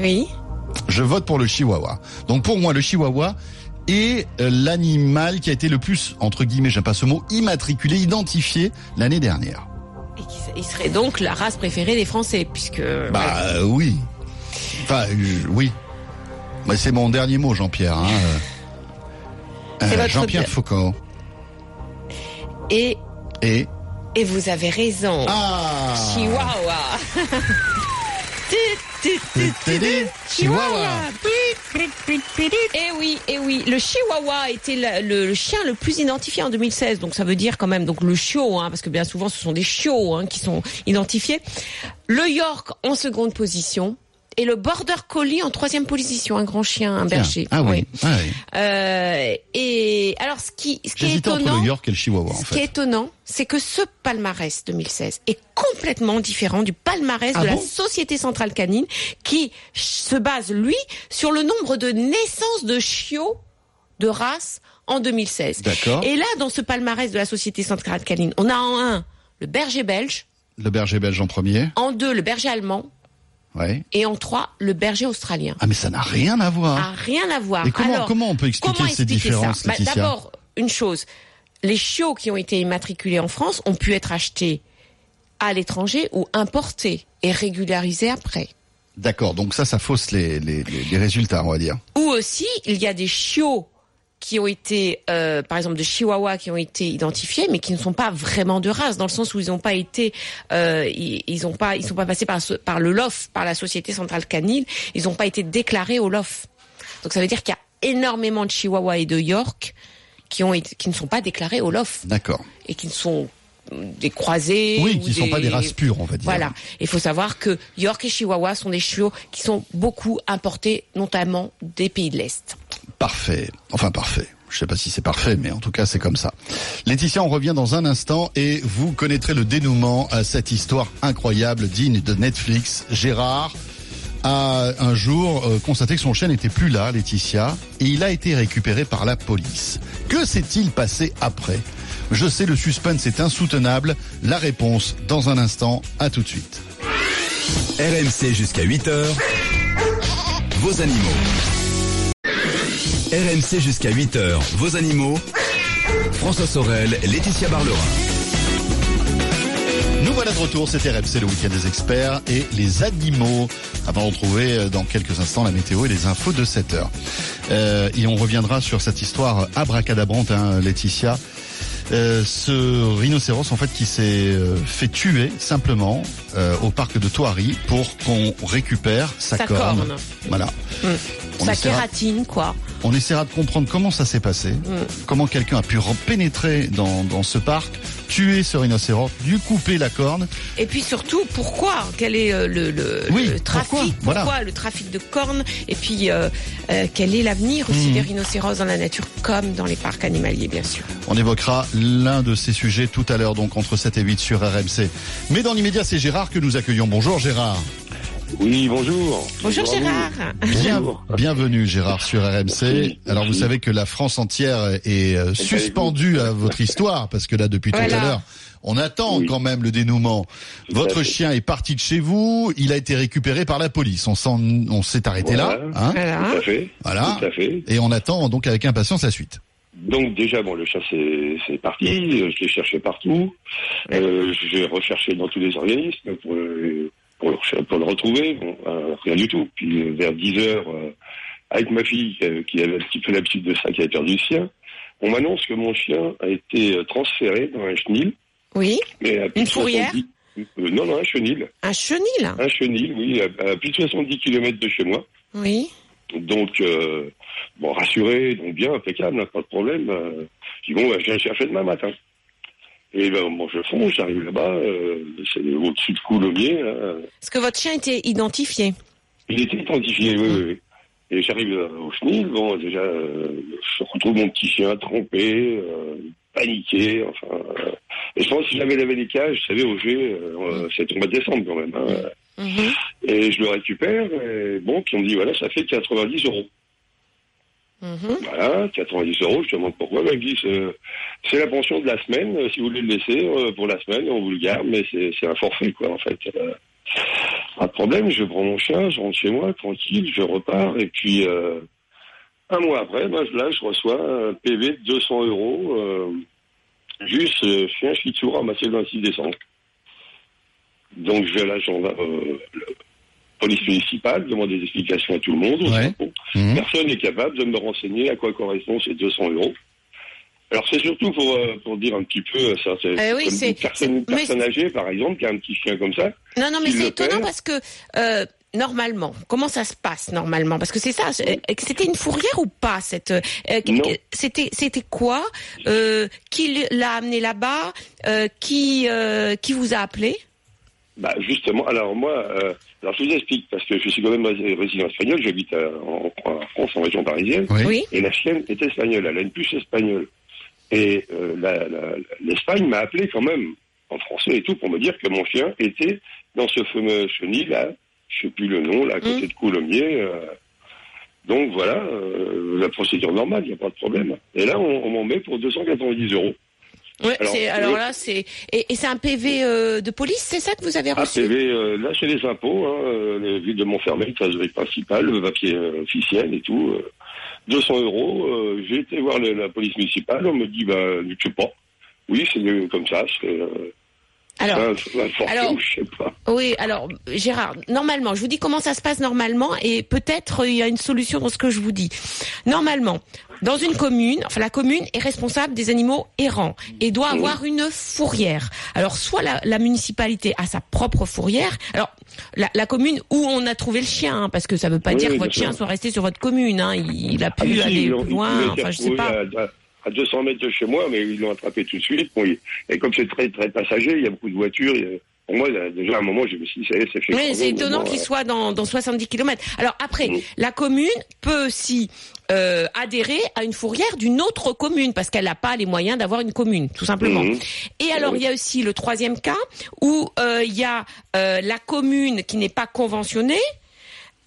Oui. Je vote pour le chihuahua. Donc pour moi, le chihuahua est euh, l'animal qui a été le plus, entre guillemets, j'aime pas ce mot, immatriculé, identifié l'année dernière. Et il serait donc la race préférée des Français, puisque. Bah euh, oui. Enfin, euh, oui. Mais c'est mon dernier mot, Jean-Pierre. hein, euh. Jean-Pierre. Foucault. Et, Et et vous avez raison. ah Chihuahua. Chihuahua. Eh oui, eh oui, le Chihuahua était le, le chien le plus identifié en 2016, donc ça veut dire quand même donc le chiot, hein, parce que bien souvent ce sont des chiots hein, qui sont identifiés. Le York en seconde position et le Border Collie en troisième position, un grand chien, un Tiens. berger. Ah oui. Ah oui. Euh, et alors ce qui, ce qui est J'hésitais entre étonnant, le York et le Chihuahua en ce qui est étonnant, c'est que ce palmarès 2016 est complètement différent du palmarès Ah de la Société Centrale Canine qui se base, lui, sur le nombre de naissances de chiots de race en 2016. D'accord. Et là, dans ce palmarès de la Société Centrale Canine, on a en un le berger belge, Le berger belge en premier. en deux le berger allemand Ouais. et en trois le berger australien. Ah mais ça n'a rien à voir. A rien à voir. Et comment- Alors, comment on peut expliquer comment ces expliquer différences, Bah, D'abord, une chose, les chiots qui ont été immatriculés en France ont pu être achetés à l'étranger ou importés et régularisés après. D'accord. Donc ça, ça fausse les, les, les- les résultats, on va dire. Ou aussi, il y a des chiots qui ont été, euh, par exemple, de Chihuahua qui ont été identifiés, mais qui ne sont pas vraiment de race, dans le sens où ils n'ont pas été, euh, ils, ils ont pas, ils sont pas passés par, le LOF, par la Société Centrale Canine, ils n'ont pas été déclarés au LOF. Donc ça veut dire qu'il y a énormément de Chihuahua et de York qui ont été, qui ne sont pas déclarés au LOF D'accord. et qui ne sont des croisés. Oui, ou qui sont pas des races pures, on va dire. Voilà. Il faut savoir que York et Chihuahua sont des chiots qui sont beaucoup importés, notamment des pays de l'Est. Parfait. Enfin, parfait. Je sais pas si c'est parfait, mais en tout cas, c'est comme ça. Laetitia, on revient dans un instant et vous connaîtrez le dénouement à cette histoire incroyable digne de Netflix. Gérard a un jour euh, constaté que son chien n'était plus là, Laetitia, et il a été récupéré par la police. Que s'est-il passé après? Je sais, le suspense est insoutenable. La réponse dans un instant. À tout de suite. RMC jusqu'à 8h. Vos animaux. RMC jusqu'à 8h. Vos animaux. François Sorel, Laetitia Barlerin. Nous voilà de retour, c'était RMC le week-end des experts et les animaux. Avant de retrouver euh, dans quelques instants la météo et les infos de 7 heures. Euh, et on reviendra sur cette histoire abracadabrante, hein, Laetitia. Euh, ce rhinocéros en fait qui s'est euh, fait tuer simplement euh, au parc de Thoiry pour qu'on récupère sa, Sa corne. Voilà. On Sa kératine, quoi. On essaiera de comprendre comment ça s'est passé, comment quelqu'un a pu pénétrer dans, dans ce parc, tuer ce rhinocéros, lui couper la corne. Et puis surtout, pourquoi? Quel est euh, le, le, Oui, le trafic? pourquoi? Voilà. le trafic de cornes? Et puis, euh, euh, quel est l'avenir aussi Mhm. des rhinocéros dans la nature, comme dans les parcs animaliers, bien sûr? On évoquera l'un de ces sujets tout à l'heure, donc entre 7 et 8 sur RMC. Mais dans l'immédiat, c'est Gérard que nous accueillons. Bonjour Gérard. Oui, bonjour. Bonjour. Gérard. Bien, bienvenue Gérard sur RMC. Alors vous savez que la France entière est euh, suspendue à votre histoire, parce que là, depuis tout à l'heure, on attend Oui. quand même le dénouement. Votre chien est parti de chez vous, il a été récupéré par la police. On s'en, on s'est arrêté là, Voilà. hein Voilà. Tout à fait. Voilà. Tout à fait. Et on attend donc avec impatience la suite. Donc déjà, bon, le chat c'est parti. euh, Je l'ai cherché partout. Euh, J'ai recherché dans tous les organismes pour pour le, pour le retrouver. Bon, euh, rien du tout. Puis euh, vers 10 heures, euh, avec ma fille qui avait un petit peu l'habitude de ça, qui avait perdu le sien, on m'annonce que mon chien a été transféré dans un chenil. Oui, Mais à plus Une de fourrière 70 euh, Non, non, un chenil. un chenil. Un chenil, oui, à, à plus de 70 km de chez moi. Oui. Donc, euh, bon, rassuré, donc bien, impeccable, hein, pas de problème. Euh, je dis, bon, bah, je viens le chercher demain matin. Et ben, bon, je fonce, j'arrive là-bas, euh, c'est au-dessus de Coulommiers. Est-ce que votre chien était identifié Il était identifié, oui, oui, oui. Et j'arrive euh, au chenil, bon, déjà, euh, je retrouve mon petit chien trempé, euh, paniqué, enfin... et je pense que si j'avais lavé les cages, vous savez, au G, euh, c'est au mois de décembre quand même. hein. Mhm. Et je le récupère, et bon, puis on me dit, voilà, ça fait 90 euros. Mhm. Voilà, 90 euros, je demande pourquoi. Ben, euh, c'est la pension de la semaine, euh, si vous voulez le laisser euh, pour la semaine, on vous le garde, mais c'est un forfait, quoi, en fait. Euh, pas de problème, je prends mon chien, je rentre chez moi, tranquille, je repars, et puis un mois après, ben, là, je reçois un PV de 200 euros, euh, juste euh, chien shih tzu ramassé le 26 décembre. Donc, je vais à la gendarme, police municipale, demander des explications à tout le monde. Ouais. Bon, Mhm. Personne n'est capable de me renseigner à quoi correspondent ces 200 euros. Alors c'est surtout pour, euh, pour dire un petit peu euh, ça. C'est oui, comme c'est- une personne, âgée, par exemple, qui a un petit chien comme ça. Non, non, mais c'est étonnant perd. parce que euh, normalement, comment ça se passe normalement? Parce que c'est ça. euh, C'était une fourrière ou pas cette euh. C'était c'était quoi euh, Qui l'a amené là-bas euh, Qui euh, qui vous a appelé? Bah justement, alors moi, euh, alors je vous explique, parce que je suis quand même ré- résident espagnol, j'habite en, en France, en région parisienne, Oui. Et la chienne est espagnole, elle a une puce espagnole. Et euh, la- la- l'Espagne m'a appelé quand même, en français et tout, pour me dire que mon chien était dans ce fameux chenil là, je sais plus le nom, là, à côté Mm. de Coulommiers. euh. donc voilà, euh, la procédure normale, il n'y a pas de problème. Et là, on, on m'en met pour 290 euros. Ouais, Alors, c'est- alors oui. là, c'est et, et c'est un PV euh, de police, c'est ça que vous avez reçu? APV, euh, là c'est les impôts, hein, euh, les villes de Montfermeil, trésorerie principale, le papier euh, officiel et tout. euh, 200 euros. euh, J'ai été voir la police municipale, on me dit, bah, je sais pas. Oui, c'est comme ça, c'est euh, Alors, forfait alors- ou je sais pas. Oui, alors Gérard, normalement, je vous dis comment ça se passe normalement et peut-être euh, il y a une solution dans ce que je vous dis. Normalement, dans une commune, enfin la commune est responsable des animaux errants et doit avoir une fourrière. Alors soit la, la municipalité a sa propre fourrière. Alors la, la commune où on a trouvé le chien, hein, parce que ça veut pas Oui, dire que votre chien soit resté sur votre commune. Hein, il, il a Ah, pu aller plus loin. Enfin, je sais pas. À, à- à 200 mètres de chez moi, mais ils l'ont attrapé tout de suite. Bon, et comme c'est très très passager, il y a beaucoup de voitures. il y a- pour moi, déjà à un moment, je me suis dit, ça y est, c'est fait. Oui, c'est étonnant qu'il euh, soit dans, dans 70 km. Alors après, Oui. la commune peut aussi euh, adhérer à une fourrière d'une autre commune parce qu'elle n'a pas les moyens d'avoir une commune, tout simplement. Mhm. Et alors, il y a aussi le troisième cas où euh, il y a la commune qui n'est pas conventionnée.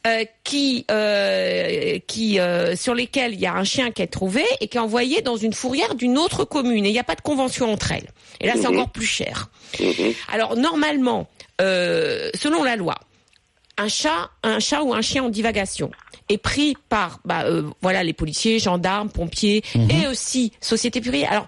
Euh, qui, euh, qui, euh, sur lesquels il y a un chien qui est trouvé et qui est envoyé dans une fourrière d'une autre commune et il n'y a pas de convention entre elles. Et là, c'est Mhm. encore plus cher. Mhm. Alors normalement, euh, selon la loi, un chat, un chat ou un chien en divagation est pris par, bah, euh, voilà, les policiers, gendarmes, pompiers et aussi sociétés privées. Alors,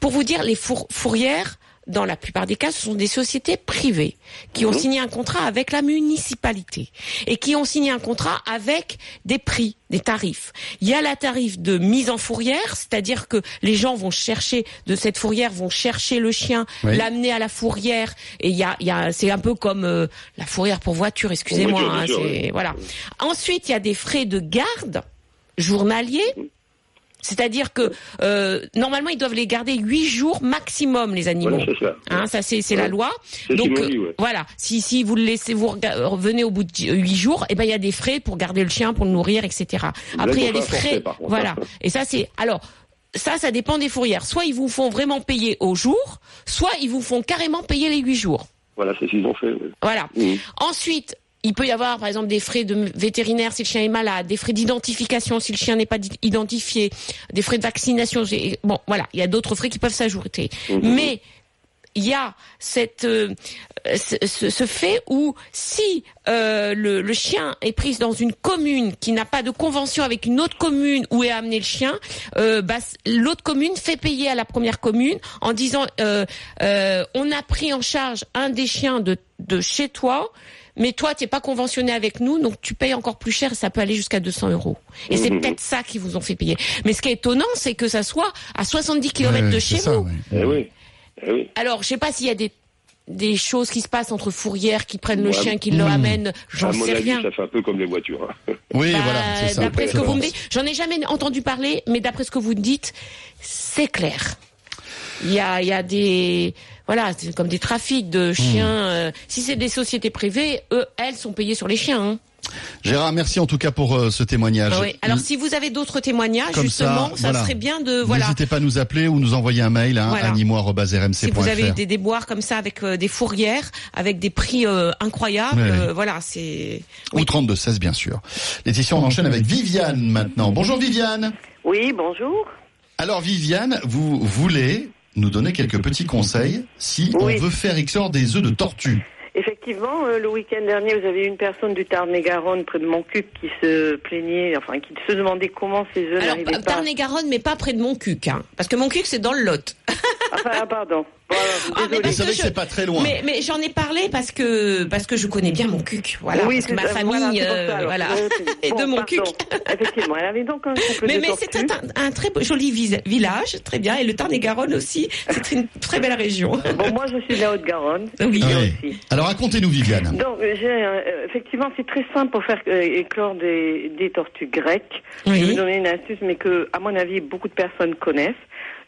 pour vous dire, les four- fourrières, dans la plupart des cas, ce sont des sociétés privées qui ont signé un contrat avec la municipalité et qui ont signé un contrat avec des prix, des tarifs. Il y a la tarif de mise en fourrière, c'est-à-dire que les gens vont chercher de cette fourrière, vont chercher le chien, Oui. l'amener à la fourrière et il y a, y a c'est un peu comme euh, la fourrière pour voiture, excusez-moi. Hein, oui. voilà. Ensuite, il y a des frais de garde journaliers. C'est-à-dire que euh, normalement ils doivent les garder huit jours maximum les animaux. Voilà, c'est ça. Hein, ça c'est la loi. Donc euh, dit, ouais. voilà, si si vous le laissez vous rega- revenez au bout de huit jours, et ben il y a des frais pour garder le chien, pour le nourrir, etc. Après il y a des frais, voilà. Et ça c'est alors ça ça dépend des fourrières. Soit ils vous font vraiment payer au jour, soit ils vous font carrément payer les huit jours. Voilà, c'est ce qu'ils ont fait. oui. Voilà. Mhm. Ensuite, il peut y avoir, par exemple, des frais de vétérinaire si le chien est malade, des frais d'identification si le chien n'est pas identifié, des frais de vaccination. Bon, voilà, il y a d'autres frais qui peuvent s'ajouter. Mhm. Mais il y a cette euh, ce, ce- ce fait où si euh, le, le chien est pris dans une commune qui n'a pas de convention avec une autre commune où est amené le chien, euh, bah, l'autre commune fait payer à la première commune en disant on a pris en charge un des chiens de, de chez toi. Mais toi, t'es pas conventionné avec nous, donc tu payes encore plus cher et ça peut aller jusqu'à 200 euros. Et c'est Mhm. peut-être ça qui vous ont fait payer. Mais ce qui est étonnant, c'est que ça soit à 70 km Ouais, de chez ça, vous. Eh oui. Eh oui. Alors, je sais pas s'il y a des des choses qui se passent entre fourrières qui prennent le chien, qui le Hmm. amènent, j'en à mon sais avis, rien. ça fait un peu comme les voitures. hein. Oui, Bah, voilà, ça. D'après ce que vous me dites, j'en ai jamais entendu parler, mais d'après ce que vous me dites, c'est clair. Il y a, il y a des, voilà, c'est comme des trafics de Hmm. chiens. euh, si c'est des sociétés privées, eux, elles sont payées sur les chiens. hein. Gérard, merci en tout cas pour euh, ce témoignage. Ah oui. Alors, si vous avez d'autres témoignages, Comme justement, ça, voilà. serait bien de, voilà. N'hésitez pas à nous appeler ou nous envoyer un mail à Voilà. animo@rmc.fr. Si vous avez des déboires comme ça avec euh, des fourrières, avec des prix euh, incroyables, euh, voilà, c'est. Ou 32 16 bien sûr. Laetitia, on enchaîne avec Viviane maintenant. Bonjour Viviane. Oui, bonjour. Alors Viviane, vous voulez nous donner quelques petits conseils si Oui. on veut faire XOR des œufs de tortue. Effectivement, euh, le week-end dernier, vous avez eu une personne du Tarn-et-Garonne près de Montcuq qui se plaignait, enfin qui se demandait comment ces œufs Alors, n'arrivaient pas. Tarn-et-Garonne, mais pas près de Montcuq, hein, parce que Montcuq, c'est dans le Lot. Ah, pardon. Voilà, Ah, savez que je- c'est pas très loin. Mais, mais j'en ai parlé parce que parce que je connais bien mon cuc, voilà, oui, parce que c'est ma famille, voilà, c'est euh, voilà, Ouais, c'est- et bon, de mon pardon. cuc. Effectivement, elle avait donc un couple Mais, de mais c'est un, un très joli village, très bien, et le Tarn-et-Garonne aussi, c'est une très belle région. Bon, moi, je suis de la Haute-Garonne. Oui. Ah Moi oui. aussi. Alors racontez-nous, Viviane. Donc, j'ai, euh, effectivement, c'est très simple pour faire euh, éclore des, des tortues grecques. Je vais vous donner une astuce, mais que, à mon avis, beaucoup de personnes connaissent.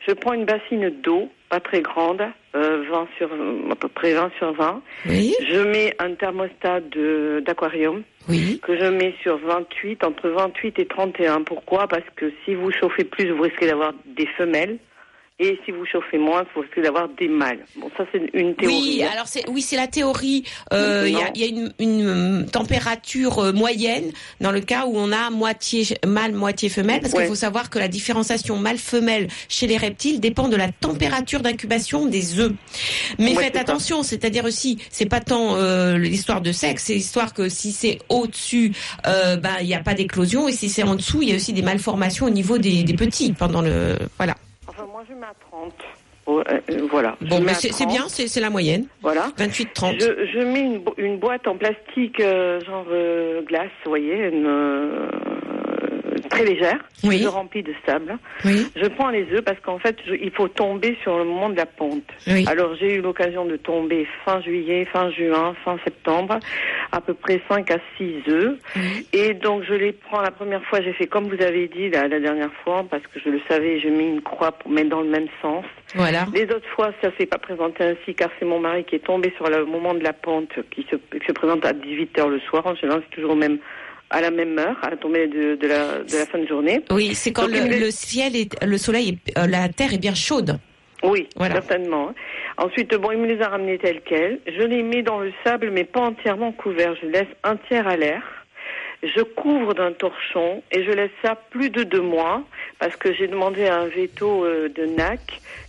Je prends une bassine d'eau, pas très grande, euh, 20 sur, à peu près 20 sur 20. Oui, Je mets un thermostat d'aquarium oui. que je mets sur 28, entre 28 et 31. Pourquoi? Parce que si vous chauffez plus, vous risquez d'avoir des femelles. Et si vous chauffez moins, vous risquez d'avoir des mâles. Bon, ça, c'est une théorie. Oui, hein. alors c'est oui, c'est la théorie. Euh, Il y a, il y a une, une, euh, température euh, moyenne dans le cas où on a moitié mâle, moitié femelle, parce Ouais. qu'il faut savoir que la différenciation mâle-femelle chez les reptiles dépend de la température d'incubation des œufs. Mais Ouais, faites attention, c'est-à-dire aussi, c'est pas tant euh, l'histoire de sexe, c'est l'histoire que si c'est au-dessus, euh, ben il n'y a pas d'éclosion, et si c'est en dessous, il y a aussi des malformations au niveau des, des petits pendant le voilà. Je mets à 30. Oh, euh, euh, voilà. Bon, mais c'est 30. bien, c'est la moyenne, Voilà. 28-30. Je, je mets une, une boîte en plastique, euh, genre euh, glace, vous voyez, une, euh, très légère. Oui. Je remplis de sable. Oui, Je prends les œufs parce qu'en fait, je- il faut tomber sur le moment de la ponte. oui. Alors, j'ai eu l'occasion de tomber fin juillet, fin juin, fin septembre, à peu près 5 à 6 œufs. Et donc, je les prends la première fois, j'ai fait comme vous avez dit la, la dernière fois, parce que je le savais, j'ai mis une croix pour mettre dans le même sens. Voilà. Les autres fois, ça s'est pas présenté ainsi, car c'est mon mari qui est tombé sur le moment de la pente, qui se, qui se présente à 18 heures le soir. En général, c'est toujours au même, à la même heure, à la tombée de, de, la, de la fin de journée. Oui, c'est quand Donc, le, ciel est, le soleil, est, euh, la terre est bien chaude. Oui, Voilà. certainement. Ensuite, bon, il me les a ramenés tels quels. Je les mets dans le sable, mais pas entièrement couverts. Je laisse un tiers à l'air. Je couvre d'un torchon et je laisse ça plus de deux mois parce que j'ai demandé un veto euh, de NAC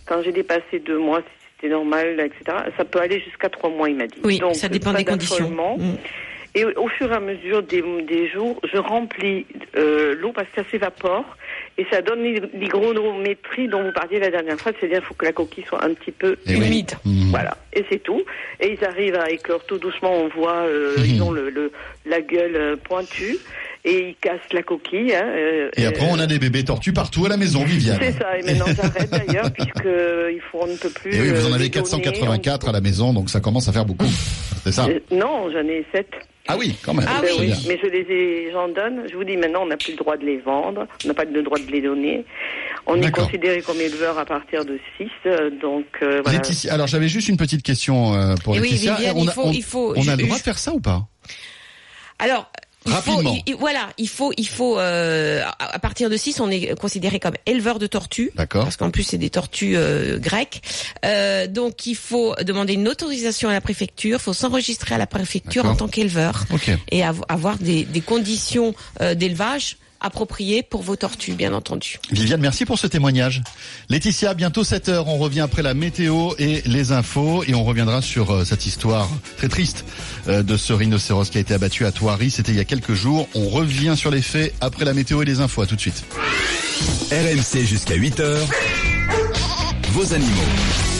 quand j'ai dépassé deux mois, si c'était normal, etc. Ça peut aller jusqu'à trois mois, il m'a dit. Oui, Donc, ça dépend des conditions. Et au fur et à mesure des, des jours, je remplis euh, l'eau parce que ça s'évapore et ça donne l'hygrométrie dont vous parliez la dernière fois, c'est-à-dire qu'il faut que la coquille soit un petit peu Eh oui. Humide. Mhm. Voilà, et c'est tout. Et ils arrivent à éclore tout doucement, on voit, euh, Mhm. ils ont le, le- la gueule euh, pointue et ils cassent la coquille. hein, euh, Et après, on a des bébés tortues partout à la maison, Viviane. C'est ça, et maintenant j'arrête d'ailleurs, puisque euh, il faut, on ne peut plus. Et oui, vous en avez les donner, 484 à la maison, donc ça commence à faire beaucoup. C'est ça on- Non, j'en ai sept. Ah oui, quand même. Ah Ben oui. Mais je les ai, j'en donne. Je vous dis maintenant, on n'a plus le droit de les vendre, on n'a pas le droit de les donner. On est considéré comme éleveur à partir de 6, donc euh, voilà. Laetitia, alors j'avais juste une petite question euh, pour Et oui, Laetitia. Viviane, on il a, faut, on- il faut. on a je- le droit je- de faire ça ou pas? Alors. Il Rapidement. il- il- voilà, il faut, il faut. euh, à partir de 6, on est considéré comme éleveur de tortues. D'accord. Parce qu'en plus c'est des tortues euh, grecques, Euh, donc il faut demander une autorisation à la préfecture, faut s'enregistrer à la préfecture en tant qu'éleveur et av- avoir des, des conditions euh, d'élevage appropriées pour vos tortues, bien entendu. Viviane, merci pour ce témoignage. Laetitia, bientôt 7 heures, on revient après la météo et les infos et on reviendra sur euh, cette histoire très triste euh, de ce rhinocéros qui a été abattu à Thoiry. C'était il y a quelques jours. On revient sur les faits après la météo et les infos. À tout de suite. RMC jusqu'à 8h. Vos animaux.